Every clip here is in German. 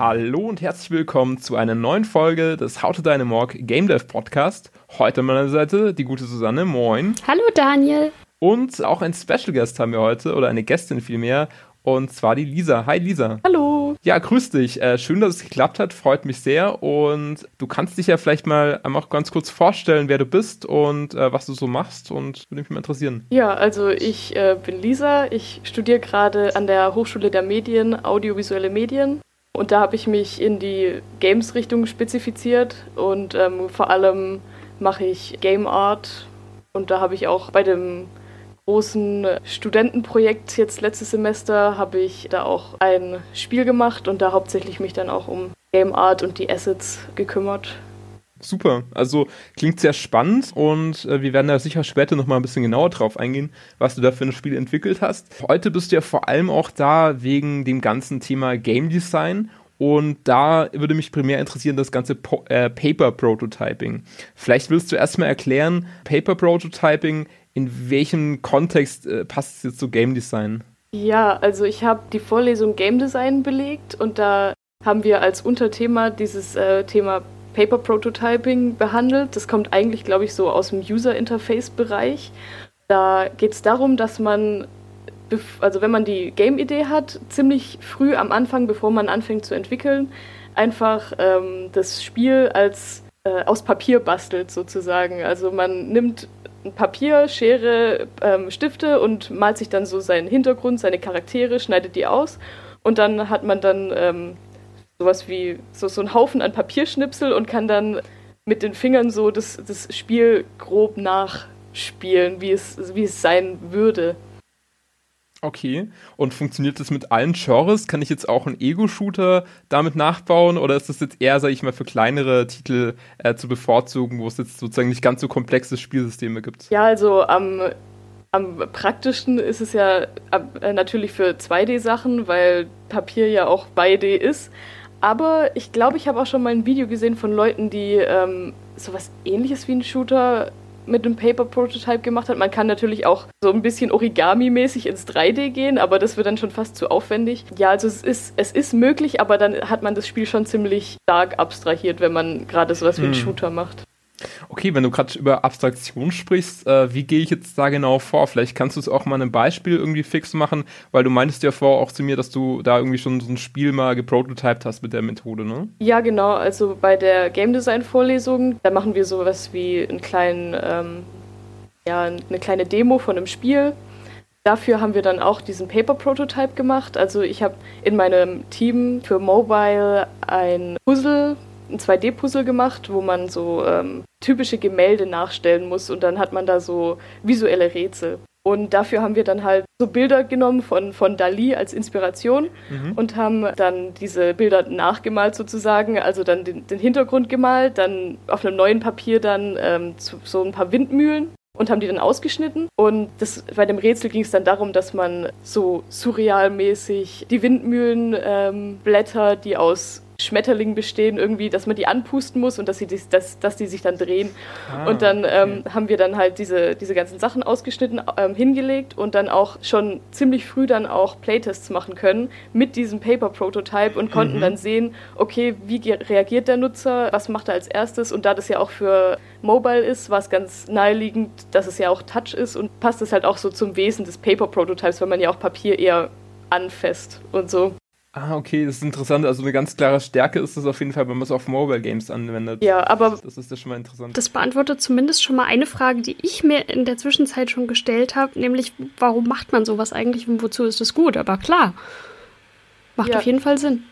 Hallo und herzlich willkommen zu einer neuen Folge des How to Dynamorg Game Dev Podcast. Heute an meiner Seite die gute Susanne. Moin. Hallo Daniel. Und auch ein Special Guest haben wir heute, oder eine Gästin vielmehr, und zwar die Lisa. Hi Lisa. Hallo. Ja, grüß dich. Äh, schön, dass es geklappt hat. Freut mich sehr. Und du kannst dich ja vielleicht mal einmal ganz kurz vorstellen, wer du bist und äh, was du so machst. Und würde mich mal interessieren. Ja, also ich äh, bin Lisa. Ich studiere gerade an der Hochschule der Medien, audiovisuelle Medien. Und da habe ich mich in die Games-Richtung spezifiziert und ähm, vor allem mache ich Game Art. Und da habe ich auch bei dem großen Studentenprojekt jetzt letztes Semester habe ich da auch ein Spiel gemacht und da hauptsächlich mich dann auch um Game Art und die Assets gekümmert. Super, also klingt sehr spannend und äh, wir werden da sicher später nochmal ein bisschen genauer drauf eingehen, was du da für ein Spiel entwickelt hast. Heute bist du ja vor allem auch da wegen dem ganzen Thema Game Design und da würde mich primär interessieren das ganze po äh, Paper Prototyping. Vielleicht willst du erstmal erklären, Paper Prototyping in welchem Kontext äh, passt es jetzt zu Game Design? Ja, also ich habe die Vorlesung Game Design belegt und da haben wir als Unterthema dieses äh, Thema Paper Prototyping behandelt. Das kommt eigentlich, glaube ich, so aus dem User Interface Bereich. Da geht es darum, dass man, also wenn man die Game-Idee hat, ziemlich früh am Anfang, bevor man anfängt zu entwickeln, einfach ähm, das Spiel als äh, aus Papier bastelt sozusagen. Also man nimmt Papier, Schere, ähm, Stifte und malt sich dann so seinen Hintergrund, seine Charaktere, schneidet die aus und dann hat man dann ähm, sowas wie so, so einen Haufen an Papierschnipsel und kann dann mit den Fingern so das, das Spiel grob nachspielen, wie es, wie es sein würde. Okay. Und funktioniert das mit allen Genres? Kann ich jetzt auch einen Ego-Shooter damit nachbauen? Oder ist das jetzt eher, sag ich mal, für kleinere Titel äh, zu bevorzugen, wo es jetzt sozusagen nicht ganz so komplexe Spielsysteme gibt? Ja, also am, am praktischsten ist es ja äh, natürlich für 2D-Sachen, weil Papier ja auch 2D ist. Aber ich glaube, ich habe auch schon mal ein Video gesehen von Leuten, die ähm, sowas ähnliches wie ein Shooter mit einem Paper Prototype gemacht hat. Man kann natürlich auch so ein bisschen Origami-mäßig ins 3D gehen, aber das wird dann schon fast zu aufwendig. Ja, also es ist, es ist möglich, aber dann hat man das Spiel schon ziemlich stark abstrahiert, wenn man gerade sowas wie einen hm. Shooter macht. Okay, wenn du gerade über Abstraktion sprichst, äh, wie gehe ich jetzt da genau vor? Vielleicht kannst du es auch mal ein Beispiel irgendwie fix machen, weil du meintest ja vorher auch zu mir, dass du da irgendwie schon so ein Spiel mal geprototyped hast mit der Methode, ne? Ja, genau. Also bei der Game Design Vorlesung, da machen wir sowas wie einen kleinen, ähm, ja, eine kleine Demo von einem Spiel. Dafür haben wir dann auch diesen Paper Prototype gemacht. Also ich habe in meinem Team für Mobile ein Puzzle ein 2D-Puzzle gemacht, wo man so ähm, typische Gemälde nachstellen muss und dann hat man da so visuelle Rätsel. Und dafür haben wir dann halt so Bilder genommen von, von Dali als Inspiration mhm. und haben dann diese Bilder nachgemalt sozusagen, also dann den, den Hintergrund gemalt, dann auf einem neuen Papier dann ähm, so ein paar Windmühlen und haben die dann ausgeschnitten. Und das, bei dem Rätsel ging es dann darum, dass man so surrealmäßig die Windmühlenblätter, ähm, die aus Schmetterlingen bestehen, irgendwie, dass man die anpusten muss und dass, sie die, dass, dass die sich dann drehen. Ah, und dann ähm, haben wir dann halt diese, diese ganzen Sachen ausgeschnitten, ähm, hingelegt und dann auch schon ziemlich früh dann auch Playtests machen können mit diesem Paper-Prototype und konnten mhm. dann sehen, okay, wie reagiert der Nutzer, was macht er als erstes und da das ja auch für Mobile ist, war es ganz naheliegend, dass es ja auch Touch ist und passt es halt auch so zum Wesen des Paper-Prototypes, weil man ja auch Papier eher anfasst und so. Ah, okay, das ist interessant. Also eine ganz klare Stärke ist es auf jeden Fall, wenn man es auf Mobile Games anwendet. Ja, aber das ist ja schon mal interessant. Das beantwortet zumindest schon mal eine Frage, die ich mir in der Zwischenzeit schon gestellt habe, nämlich warum macht man sowas eigentlich und wozu ist es gut? Aber klar, macht ja. auf jeden Fall Sinn.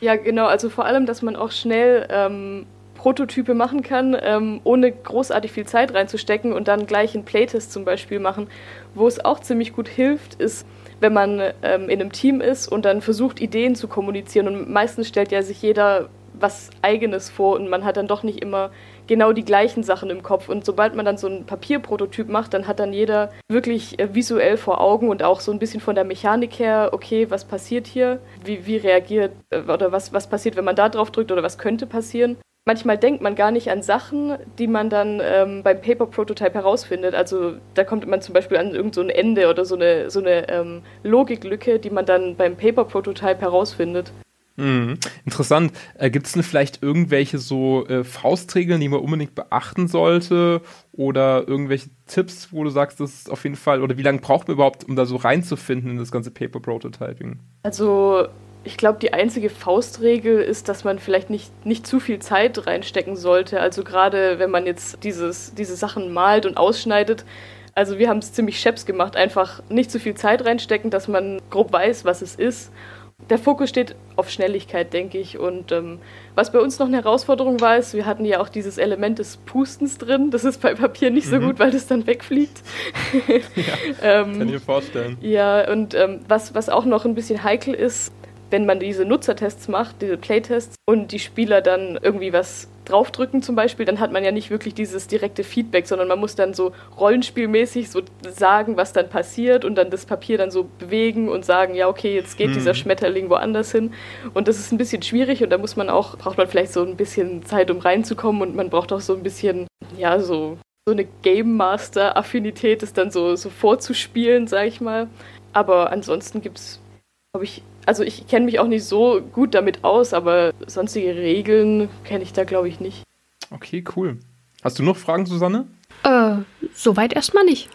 Ja, genau. Also vor allem, dass man auch schnell ähm, Prototype machen kann, ähm, ohne großartig viel Zeit reinzustecken und dann gleich einen Playtest zum Beispiel machen. Wo es auch ziemlich gut hilft, ist wenn man ähm, in einem Team ist und dann versucht, Ideen zu kommunizieren. Und meistens stellt ja sich jeder was Eigenes vor und man hat dann doch nicht immer genau die gleichen Sachen im Kopf. Und sobald man dann so ein Papierprototyp macht, dann hat dann jeder wirklich äh, visuell vor Augen und auch so ein bisschen von der Mechanik her, okay, was passiert hier? Wie, wie reagiert äh, oder was, was passiert, wenn man da drauf drückt oder was könnte passieren? Manchmal denkt man gar nicht an Sachen, die man dann ähm, beim Paper Prototype herausfindet. Also da kommt man zum Beispiel an irgendein so Ende oder so eine, so eine ähm, Logiklücke, die man dann beim Paper Prototype herausfindet. Mhm. Interessant. Äh, Gibt es denn vielleicht irgendwelche so äh, Faustregeln, die man unbedingt beachten sollte? Oder irgendwelche Tipps, wo du sagst, das ist auf jeden Fall, oder wie lange braucht man überhaupt, um da so reinzufinden in das ganze Paper Prototyping? Also, ich glaube, die einzige Faustregel ist, dass man vielleicht nicht, nicht zu viel Zeit reinstecken sollte. Also gerade wenn man jetzt dieses, diese Sachen malt und ausschneidet. Also wir haben es ziemlich scheps gemacht, einfach nicht zu viel Zeit reinstecken, dass man grob weiß, was es ist der Fokus steht auf Schnelligkeit, denke ich. Und ähm, was bei uns noch eine Herausforderung war, ist, wir hatten ja auch dieses Element des Pustens drin. Das ist bei Papier nicht so mhm. gut, weil das dann wegfliegt. ja, ähm, kann ich mir vorstellen. Ja, und ähm, was, was auch noch ein bisschen heikel ist, wenn man diese Nutzertests macht, diese Playtests, und die Spieler dann irgendwie was draufdrücken zum Beispiel, dann hat man ja nicht wirklich dieses direkte Feedback, sondern man muss dann so rollenspielmäßig so sagen, was dann passiert und dann das Papier dann so bewegen und sagen, ja, okay, jetzt geht hm. dieser Schmetterling woanders hin. Und das ist ein bisschen schwierig und da muss man auch, braucht man vielleicht so ein bisschen Zeit, um reinzukommen und man braucht auch so ein bisschen, ja, so, so eine Game Master-Affinität, das dann so, so vorzuspielen, sag ich mal. Aber ansonsten gibt es, glaube ich, also ich kenne mich auch nicht so gut damit aus, aber sonstige Regeln kenne ich da, glaube ich, nicht. Okay, cool. Hast du noch Fragen, Susanne? Äh, soweit erstmal nicht.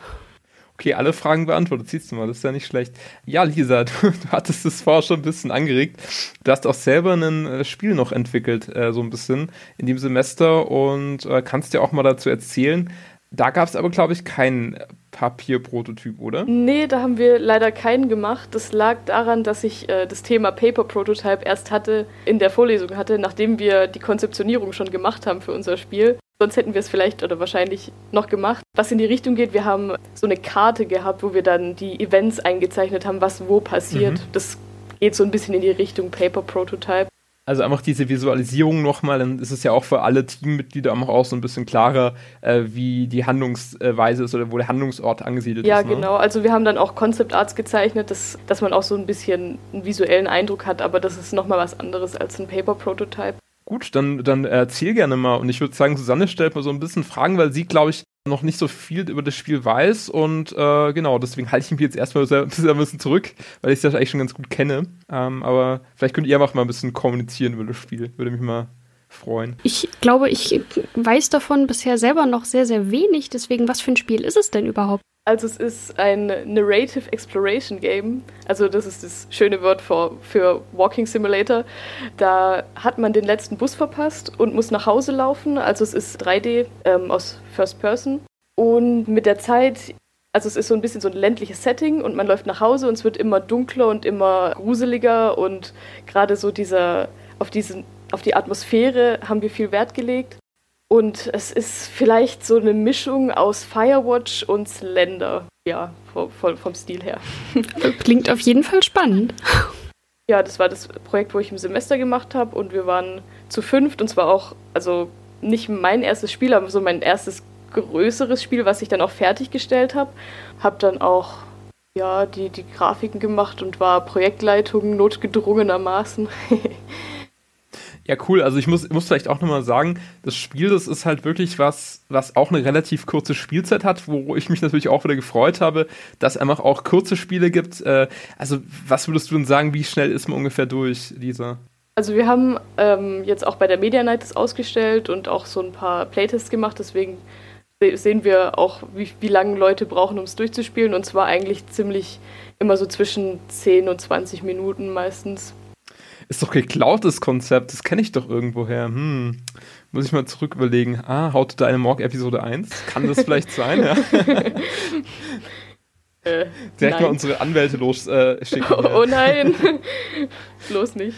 Okay, alle Fragen beantwortet. Siehst du mal, das ist ja nicht schlecht. Ja, Lisa, du, du hattest es vorher schon ein bisschen angeregt. Du hast auch selber ein äh, Spiel noch entwickelt, äh, so ein bisschen in dem Semester und äh, kannst dir auch mal dazu erzählen. Da gab es aber, glaube ich, keinen Papierprototyp, oder? Nee, da haben wir leider keinen gemacht. Das lag daran, dass ich äh, das Thema Paper Prototype erst hatte, in der Vorlesung hatte, nachdem wir die Konzeptionierung schon gemacht haben für unser Spiel. Sonst hätten wir es vielleicht oder wahrscheinlich noch gemacht. Was in die Richtung geht, wir haben so eine Karte gehabt, wo wir dann die Events eingezeichnet haben, was wo passiert. Mhm. Das geht so ein bisschen in die Richtung Paper Prototype. Also einfach diese Visualisierung nochmal, dann ist es ja auch für alle Teammitglieder auch so ein bisschen klarer, äh, wie die Handlungsweise ist oder wo der Handlungsort angesiedelt ja, ist. Ja, ne? genau. Also wir haben dann auch Concept Arts gezeichnet, dass, dass man auch so ein bisschen einen visuellen Eindruck hat, aber das ist nochmal was anderes als ein Paper Prototype. Gut, dann, dann erzähl gerne mal. Und ich würde sagen, Susanne stellt mal so ein bisschen Fragen, weil sie, glaube ich, noch nicht so viel über das Spiel weiß und äh, genau, deswegen halte ich mich jetzt erstmal ein bisschen zurück, weil ich ja eigentlich schon ganz gut kenne. Ähm, aber vielleicht könnt ihr einfach mal ein bisschen kommunizieren über das Spiel. Würde mich mal freuen. Ich glaube, ich weiß davon bisher selber noch sehr, sehr wenig. Deswegen, was für ein Spiel ist es denn überhaupt? Also es ist ein Narrative Exploration Game. Also das ist das schöne Wort für, für Walking Simulator. Da hat man den letzten Bus verpasst und muss nach Hause laufen. Also es ist 3D ähm, aus First Person. Und mit der Zeit, also es ist so ein bisschen so ein ländliches Setting und man läuft nach Hause und es wird immer dunkler und immer gruseliger und gerade so dieser, auf diesen, auf die Atmosphäre haben wir viel Wert gelegt. Und es ist vielleicht so eine Mischung aus Firewatch und Slender. Ja, vom, vom Stil her. Klingt auf jeden Fall spannend. Ja, das war das Projekt, wo ich im Semester gemacht habe und wir waren zu fünft und zwar auch, also nicht mein erstes Spiel, aber so mein erstes größeres Spiel, was ich dann auch fertiggestellt habe. Habe dann auch ja, die, die Grafiken gemacht und war Projektleitung notgedrungenermaßen. Ja, cool. Also ich muss, muss vielleicht auch nochmal sagen, das Spiel, das ist halt wirklich was, was auch eine relativ kurze Spielzeit hat, wo ich mich natürlich auch wieder gefreut habe, dass es einfach auch kurze Spiele gibt. Äh, also was würdest du denn sagen, wie schnell ist man ungefähr durch, Lisa? Also wir haben ähm, jetzt auch bei der Media Night das ausgestellt und auch so ein paar Playtests gemacht, deswegen sehen wir auch, wie, wie lange Leute brauchen, um es durchzuspielen. Und zwar eigentlich ziemlich immer so zwischen 10 und 20 Minuten meistens. Ist doch geklautes Konzept, das kenne ich doch irgendwoher. Hm. Muss ich mal zurück überlegen. Ah, How to Die Morg Episode 1? Kann das vielleicht sein? Ja. äh, Direkt nein. mal unsere Anwälte losschicken. Äh, oh, oh nein, bloß nicht.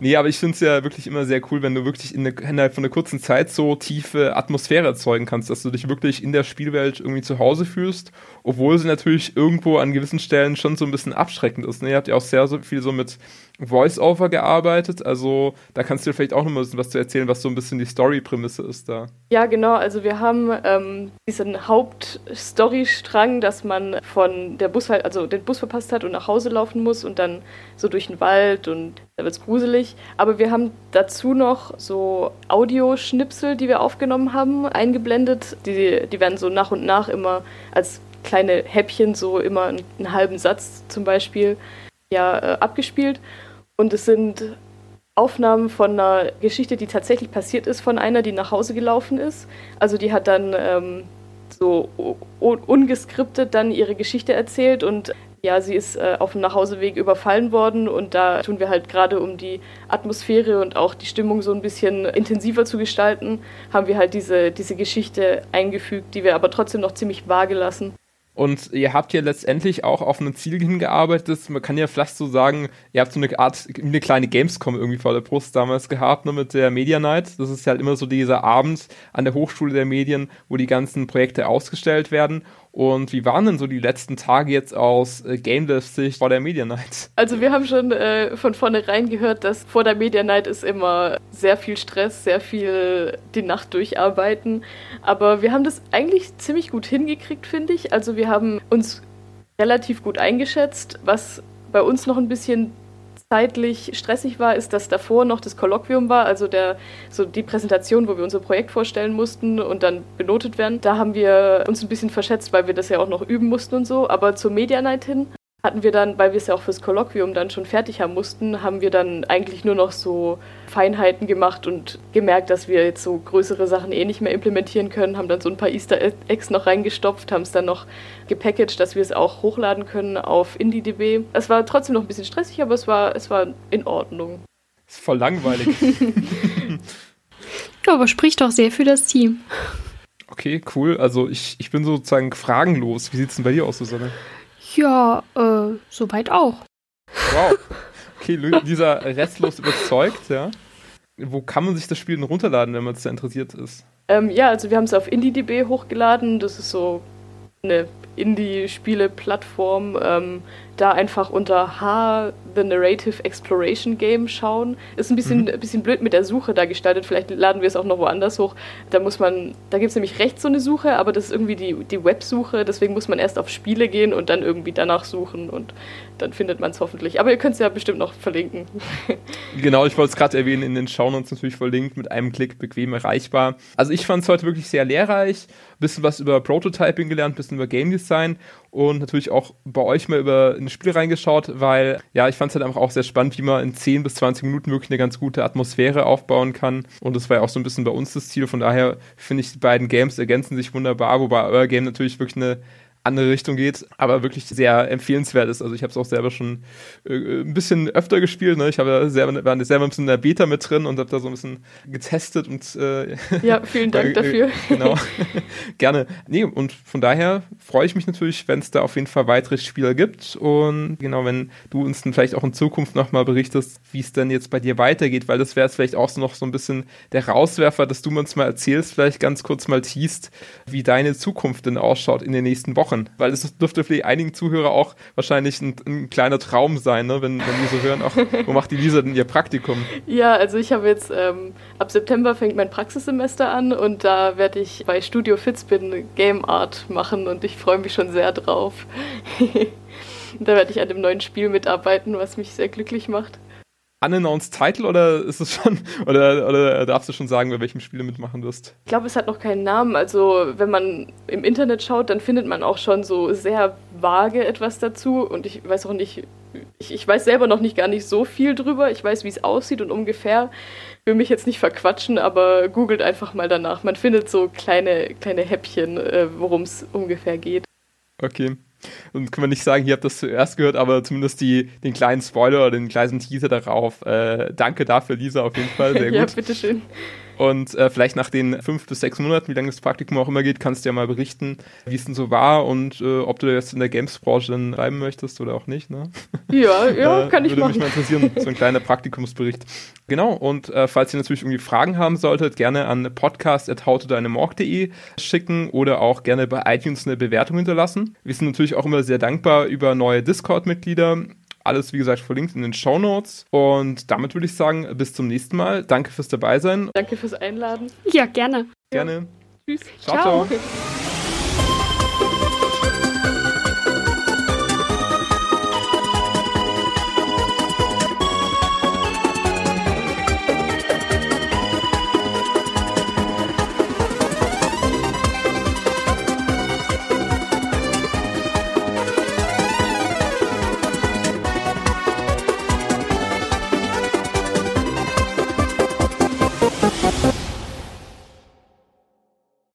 Nee, aber ich finde es ja wirklich immer sehr cool, wenn du wirklich in eine, innerhalb von einer kurzen Zeit so tiefe Atmosphäre erzeugen kannst, dass du dich wirklich in der Spielwelt irgendwie zu Hause fühlst, obwohl sie natürlich irgendwo an gewissen Stellen schon so ein bisschen abschreckend ist. Ne? Ihr habt ja auch sehr so viel so mit Voice-Over gearbeitet, also da kannst du dir vielleicht auch noch mal ein bisschen was zu erzählen, was so ein bisschen die Story-Prämisse ist da. Ja, genau, also wir haben ähm, diesen Hauptstory-Strang, dass man von der Bus halt, also den Bus verpasst hat und nach Hause laufen muss und dann so durch den Wald und da wird es gruselig. Aber wir haben dazu noch so Audioschnipsel, die wir aufgenommen haben, eingeblendet. Die, die werden so nach und nach immer als kleine Häppchen, so immer einen halben Satz zum Beispiel, ja, äh, abgespielt. Und es sind Aufnahmen von einer Geschichte, die tatsächlich passiert ist, von einer, die nach Hause gelaufen ist. Also die hat dann ähm, so ungeskriptet dann ihre Geschichte erzählt und ja, sie ist äh, auf dem Nachhauseweg überfallen worden und da tun wir halt gerade, um die Atmosphäre und auch die Stimmung so ein bisschen intensiver zu gestalten, haben wir halt diese, diese Geschichte eingefügt, die wir aber trotzdem noch ziemlich vage lassen. Und ihr habt ja letztendlich auch auf ein Ziel hingearbeitet. Man kann ja fast so sagen, ihr habt so eine Art, eine kleine Gamescom irgendwie vor der Brust damals gehabt, ne, mit der Media Night. Das ist halt immer so dieser Abend an der Hochschule der Medien, wo die ganzen Projekte ausgestellt werden. Und wie waren denn so die letzten Tage jetzt aus äh, Game Dev-Sicht vor der Media Night? Also wir haben schon äh, von vornherein gehört, dass vor der Media Night ist immer sehr viel Stress, sehr viel die Nacht durcharbeiten. Aber wir haben das eigentlich ziemlich gut hingekriegt, finde ich. Also wir haben uns relativ gut eingeschätzt, was bei uns noch ein bisschen zeitlich stressig war, ist, dass davor noch das Kolloquium war, also der, so die Präsentation, wo wir unser Projekt vorstellen mussten und dann benotet werden. Da haben wir uns ein bisschen verschätzt, weil wir das ja auch noch üben mussten und so. Aber zur Media Night hin hatten wir dann, weil wir es ja auch fürs Kolloquium dann schon fertig haben mussten, haben wir dann eigentlich nur noch so Feinheiten gemacht und gemerkt, dass wir jetzt so größere Sachen eh nicht mehr implementieren können, haben dann so ein paar Easter Eggs noch reingestopft, haben es dann noch gepackaged, dass wir es auch hochladen können auf IndieDB. Es war trotzdem noch ein bisschen stressig, aber es war, es war in Ordnung. Ist voll langweilig. ja, aber spricht doch sehr für das Team. Okay, cool. Also ich, ich bin sozusagen fragenlos. Wie sieht es denn bei dir aus, Susanne? Ja, äh, soweit auch. Wow. Okay, Lisa restlos überzeugt, ja. Wo kann man sich das Spiel denn runterladen, wenn man da interessiert ist? Ähm, ja, also wir haben es auf IndieDB hochgeladen. Das ist so eine Indie-Spiele-Plattform. Ähm, da einfach unter H The Narrative Exploration Game schauen. Ist ein bisschen, mhm. ein bisschen blöd mit der Suche da gestaltet. Vielleicht laden wir es auch noch woanders hoch. Da muss man, da gibt es nämlich rechts so eine Suche, aber das ist irgendwie die, die Websuche. Deswegen muss man erst auf Spiele gehen und dann irgendwie danach suchen und dann findet man es hoffentlich. Aber ihr könnt es ja bestimmt noch verlinken. genau, ich wollte es gerade erwähnen, in den Shownotes natürlich verlinkt, mit einem Klick bequem erreichbar. Also ich fand es heute wirklich sehr lehrreich. Bisschen was über Prototyping gelernt, bisschen über Game Design und natürlich auch bei euch mal über ein Spiel reingeschaut, weil ja, ich fand es halt einfach auch sehr spannend, wie man in 10 bis 20 Minuten wirklich eine ganz gute Atmosphäre aufbauen kann. Und das war ja auch so ein bisschen bei uns das Ziel. Von daher finde ich, die beiden Games ergänzen sich wunderbar, wobei euer Game natürlich wirklich eine andere Richtung geht, aber wirklich sehr empfehlenswert ist. Also ich habe es auch selber schon äh, ein bisschen öfter gespielt. Ne? Ich habe ja selber, war selber ein bisschen in der Beta mit drin und habe da so ein bisschen getestet und äh, ja, vielen Dank dafür. genau, gerne. Nee, und von daher freue ich mich natürlich, wenn es da auf jeden Fall weitere Spieler gibt und genau, wenn du uns dann vielleicht auch in Zukunft nochmal berichtest, wie es denn jetzt bei dir weitergeht, weil das wäre jetzt vielleicht auch so noch so ein bisschen der Rauswerfer, dass du uns mal erzählst, vielleicht ganz kurz mal teast, wie deine Zukunft denn ausschaut in den nächsten Wochen machen, weil es dürfte für einigen Zuhörer auch wahrscheinlich ein, ein kleiner Traum sein, ne? wenn, wenn die so hören, ach, wo macht die Lisa denn ihr Praktikum? Ja, also ich habe jetzt, ähm, ab September fängt mein Praxissemester an und da werde ich bei Studio Fitzbin Game Art machen und ich freue mich schon sehr drauf. da werde ich an dem neuen Spiel mitarbeiten, was mich sehr glücklich macht unannounced Title oder ist es schon oder, oder darfst du schon sagen, bei welchem Spiel du mitmachen wirst? Ich glaube, es hat noch keinen Namen. Also wenn man im Internet schaut, dann findet man auch schon so sehr vage etwas dazu und ich weiß auch nicht, ich, ich weiß selber noch nicht gar nicht so viel drüber. Ich weiß, wie es aussieht und ungefähr. Ich will mich jetzt nicht verquatschen, aber googelt einfach mal danach. Man findet so kleine, kleine Häppchen, äh, worum es ungefähr geht. Okay. Und können wir nicht sagen, ihr habt das zuerst gehört, aber zumindest die, den kleinen Spoiler oder den kleinen Teaser darauf. Äh, danke dafür, Lisa, auf jeden Fall. Sehr gut. ja, bitteschön. Und äh, vielleicht nach den fünf bis sechs Monaten, wie lange das Praktikum auch immer geht, kannst du ja mal berichten, wie es denn so war und äh, ob du jetzt in der Games-Branche dann bleiben möchtest oder auch nicht. Ne? Ja, ja, äh, kann ich würde machen. Würde mich mal interessieren, so ein kleiner Praktikumsbericht. Genau, und äh, falls ihr natürlich irgendwie Fragen haben solltet, gerne an podcast.howtodeinemorg.de schicken oder auch gerne bei iTunes eine Bewertung hinterlassen. Wir sind natürlich auch immer sehr dankbar über neue Discord-Mitglieder alles, wie gesagt, verlinkt in den Show Notes. Und damit würde ich sagen, bis zum nächsten Mal. Danke fürs Dabeisein. Danke fürs Einladen. Ja, gerne. Gerne. Tschüss. ciao. ciao. ciao.